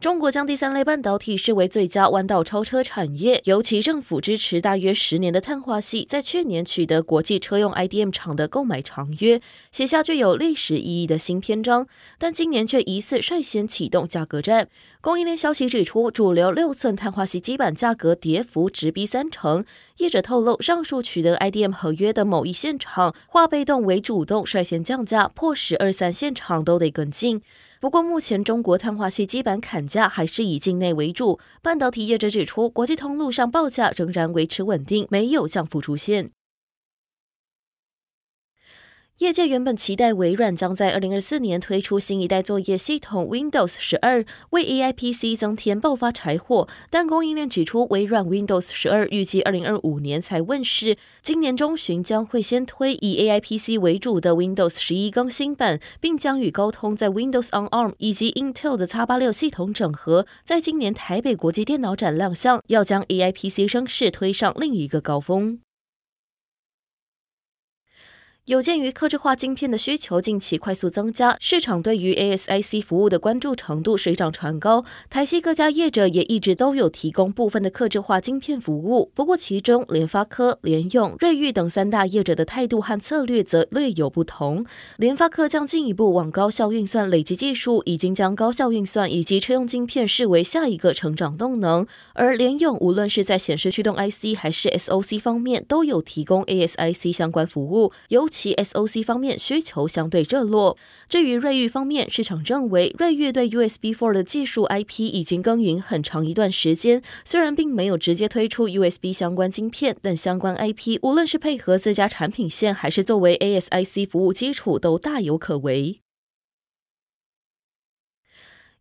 中国将第三类半导体视为最佳弯道超车产业，尤其政府支持大约十年的碳化矽，在去年取得国际车用 IDM 厂的购买长约，写下具有历史意义的新篇章。但今年却疑似率先启动价格战。供应链消息指出，主流六寸碳化矽基板价格跌幅直逼三成。业者透露，上述取得 IDM 合约的某一现场化被动为主动，率先降价，迫使二三线厂都得跟进。不过，目前中国碳化系基板砍价还是以境内为主。半导体业者指出，国际通路上报价仍然维持稳定，没有降幅出现。业界原本期待微软将在二零二四年推出新一代作业系统 Windows 十二，为 AI PC 增添爆发柴火。但供应链指出，微软 Windows 十二预计二零二五年才问世，今年中旬将会先推以 AI PC 为主的 Windows 十一更新版，并将与高通在 Windows on ARM 以及 Intel 的 X 八六系统整合，在今年台北国际电脑展亮相，要将 AI PC 声势推上另一个高峰。有鉴于客制化晶片的需求近期快速增加，市场对于 ASIC 服务的关注程度水涨船高。台系各家业者也一直都有提供部分的客制化晶片服务，不过其中联发科、联用、瑞昱等三大业者的态度和策略则略有不同。联发科将进一步往高效运算累积技术，已经将高效运算以及车用晶片视为下一个成长动能。而联用无论是在显示驱动 IC 还是 SOC 方面，都有提供 ASIC 相关服务，尤其其 SOC 方面需求相对热络。至于瑞昱方面，市场认为瑞昱对 usb for 的技术 IP 已经耕耘很长一段时间，虽然并没有直接推出 USB 相关晶片，但相关 IP 无论是配合自家产品线，还是作为 ASIC 服务基础，都大有可为。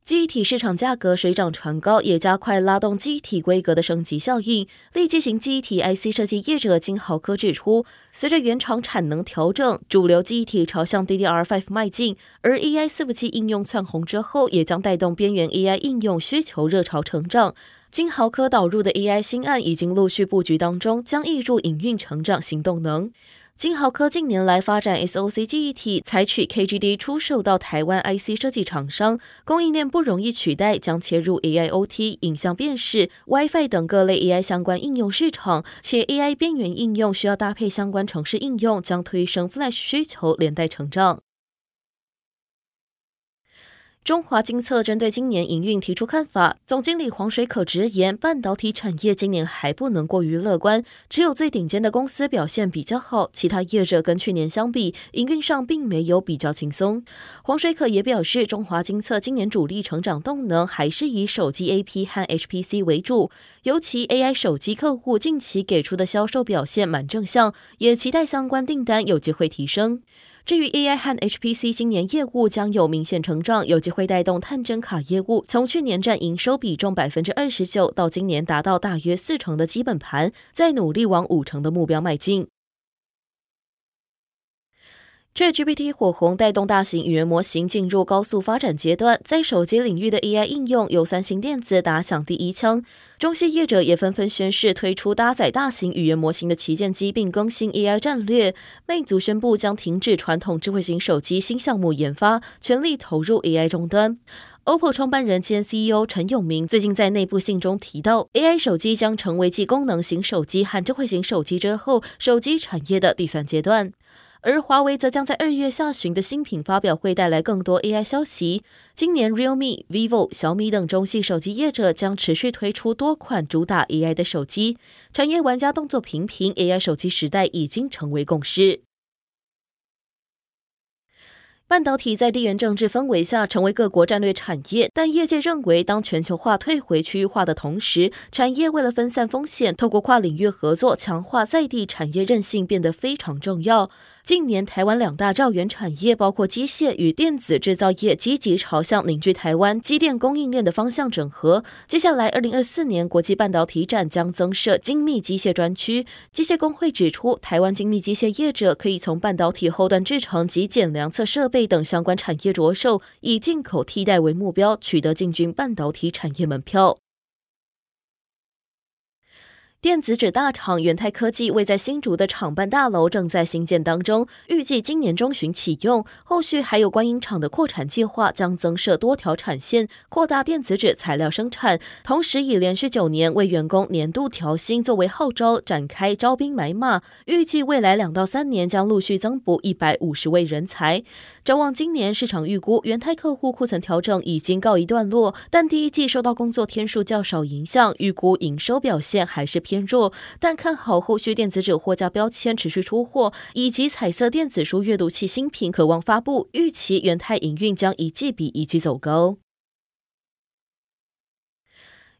记忆体市场价格水涨船高，也加快拉动记忆体规格的升级效应。立积型记忆体 IC 设计业者金豪科指出，随着原厂产能调整，主流记忆体朝向 DDR5 迈进，而 AI 伺服器应用窜红之后，也将带动边缘 AI 应用需求热潮成长。金豪科导入的 AI 新案已经陆续布局当中，将挹注营运成长新动能。金豪科近年来发展 SOC 记忆体，采取 KGD 出售到台湾 IC 设计厂商，供应链不容易取代，将切入 AIoT、影像辨识、WiFi 等各类 AI 相关应用市场，且 AI 边缘应用需要搭配相关城市应用，将推升 Flash 需求，连带成长。中华精测针对今年营运提出看法，总经理黄水可直言，半导体产业今年还不能过于乐观，只有最顶尖的公司表现比较好，其他业者跟去年相比，营运上并没有比较轻松。黄水可也表示，中华精测今年主力成长动能还是以手机 AP 和 HPC 为主，尤其 AI 手机客户近期给出的销售表现蛮正向，也期待相关订单有机会提升。至于 AI 和 HPC 今年业务将有明显成长，有机会带动探针卡业务，从去年占营收比重百分之二十九，到今年达到大约四成的基本盘，在努力往五成的目标迈进。ChatGPT 火红带动大型语言模型进入高速发展阶段，在手机领域的 AI 应用由三星电子打响第一枪，中系业者也纷纷宣示推出搭载大型语言模型的旗舰机，并更新 AI 战略。魅族宣布将停止传统智慧型手机新项目研发，全力投入 AI 终端。OPPO 创办人兼 CEO 陈永明最近在内部信中提到，AI 手机将成为继功能型手机和智慧型手机之后，手机产业的第三阶段。而华为则将在二月下旬的新品发表会带来更多 AI 消息。今年，Realme、Vivo、小米等中系手机业者将持续推出多款主打 AI 的手机。产业玩家动作频频，AI 手机时代已经成为共识。半导体在地缘政治氛围下成为各国战略产业，但业界认为，当全球化退回区域化的同时，产业为了分散风险，透过跨领域合作强化在地产业韧性变得非常重要。近年台湾两大兆元产业，包括机械与电子制造业，积极朝向凝聚台湾机电供应链的方向整合。接下来，二零二四年国际半导体展将增设精密机械专区。机械工会指出，台湾精密机械业者可以从半导体后端制程及检量测设备等相关产业着手，以进口替代为目标，取得进军半导体产业门票。电子纸大厂元泰科技位在新竹的厂办大楼正在兴建当中，预计今年中旬启用。后续还有观音厂的扩产计划，将增设多条产线，扩大电子纸材料生产。同时，以连续九年为员工年度调薪作为号召，展开招兵买马，预计未来两到三年将陆续增补一百五十位人才。展望今年，市场预估元泰客户库存调整已经告一段落，但第一季受到工作天数较少影响，预估营收表现还是偏弱，但看好后续电子纸货架标签持续出货，以及彩色电子书阅读器新品可望发布，预期元泰营运将一季比一季走高。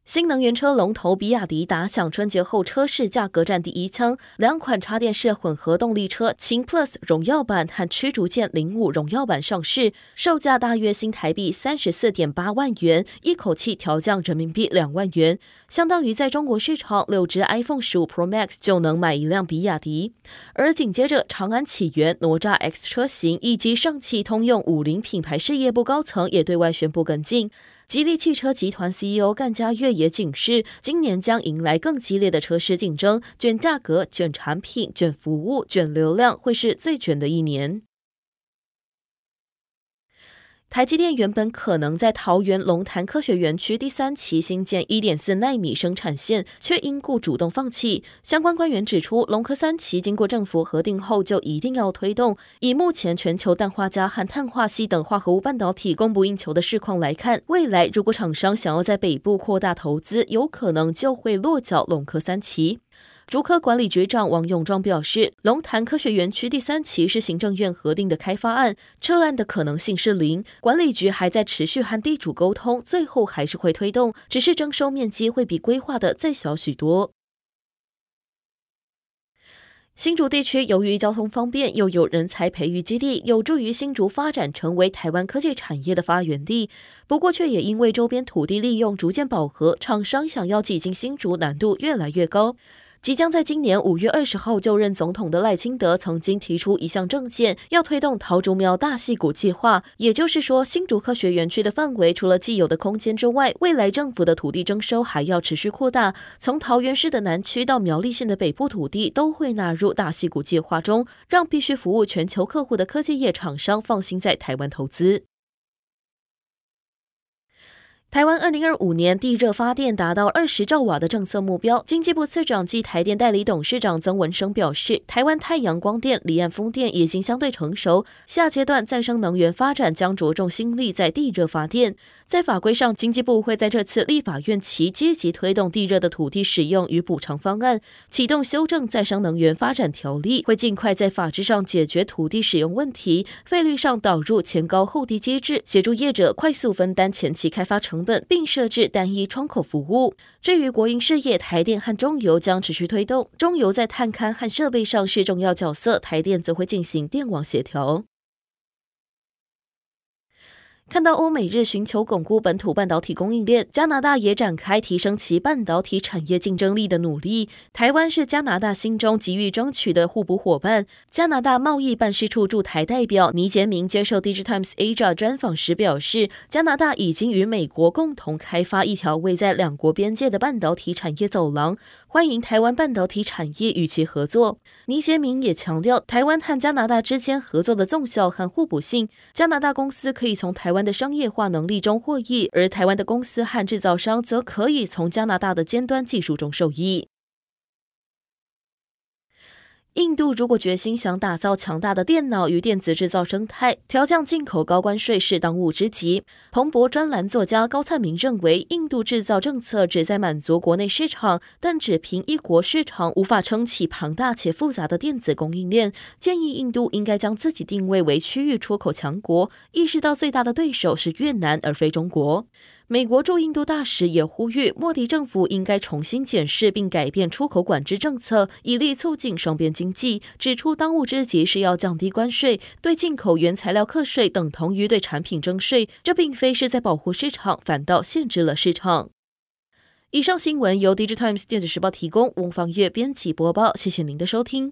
新能源车龙头比亚迪打响春节后车市价格战第一枪，两款插电式混合动力车秦 Plus 荣耀版和驱逐舰零五荣耀版上市，售价大约新台币三十四点八万元，一口气调降人民币两万元，相当于在中国市场六只 iPhone 十五 Pro Max 就能买一辆比亚迪。而紧接着，长安起源、哪吒 X 车型以及上汽通用五菱品牌事业部高层也对外宣布跟进。吉利汽车集团 CEO 干家越也警示，今年将迎来更激烈的车市竞争，卷价格、卷产品、卷服务、卷流量，会是最卷的一年。台积电原本可能在桃园龙潭科学园区第三期新建一点四奈米生产线，却因故主动放弃。相关官员指出，龙科三期经过政府核定后，就一定要推动。以目前全球氮化镓和碳化矽等化合物半导体供不应求的市况来看，未来如果厂商想要在北部扩大投资，有可能就会落脚龙科三期。竹科管理局长王永庄表示，龙潭科学园区第三期是行政院核定的开发案，撤案的可能性是零。管理局还在持续和地主沟通，最后还是会推动，只是征收面积会比规划的再小许多。新竹地区由于交通方便，又有人才培育基地，有助于新竹发展成为台湾科技产业的发源地。不过，却也因为周边土地利用逐渐饱和，厂商想要挤进新竹难度越来越高。即将在今年五月二十号就任总统的赖清德曾经提出一项政见，要推动桃竹苗大溪谷计划。也就是说，新竹科学园区的范围除了既有的空间之外，未来政府的土地征收还要持续扩大，从桃园市的南区到苗栗县的北部土地都会纳入大溪谷计划中，让必须服务全球客户的科技业厂商放心在台湾投资。台湾二零二五年地热发电达到二十兆瓦的政策目标，经济部次长暨台电代理董事长曾文生表示，台湾太阳光电、离岸风电已经相对成熟，下阶段再生能源发展将着重心力在地热发电。在法规上，经济部会在这次立法院期积极推动地热的土地使用与补偿方案，启动修正再生能源发展条例，会尽快在法制上解决土地使用问题，费率上导入前高后低机制，协助业者快速分担前期开发成本并设置单一窗口服务。至于国营事业，台电和中油将持续推动，中油在探勘和设备上是重要角色，台电则会进行电网协调。看到欧美日寻求巩固本土半导体供应链，加拿大也展开提升其半导体产业竞争力的努力。台湾是加拿大心中急于争取的互补伙伴。加拿大贸易办事处驻台代表倪杰明接受《Digitimes Asia》专访时表示，加拿大已经与美国共同开发一条位在两国边界的半导体产业走廊，欢迎台湾半导体产业与其合作。倪杰明也强调，台湾和加拿大之间合作的纵效和互补性，加拿大公司可以从。台湾的商业化能力中获益，而台湾的公司和制造商则可以从加拿大的尖端技术中受益。印度如果决心想打造强大的电脑与电子制造生态，调降进口高关税是当务之急。彭博专栏作家高灿明认为，印度制造政策旨在满足国内市场，但只凭一国市场无法撑起庞大且复杂的电子供应链。建议印度应该将自己定位为区域出口强国，意识到最大的对手是越南而非中国。美国驻印度大使也呼吁莫迪政府应该重新检视并改变出口管制政策，以利促进双边经济。指出当务之急是要降低关税，对进口原材料课税等同于对产品征税，这并非是在保护市场，反倒限制了市场。以上新闻由《Digitimes 电子时报》提供，翁方月编辑播报，谢谢您的收听。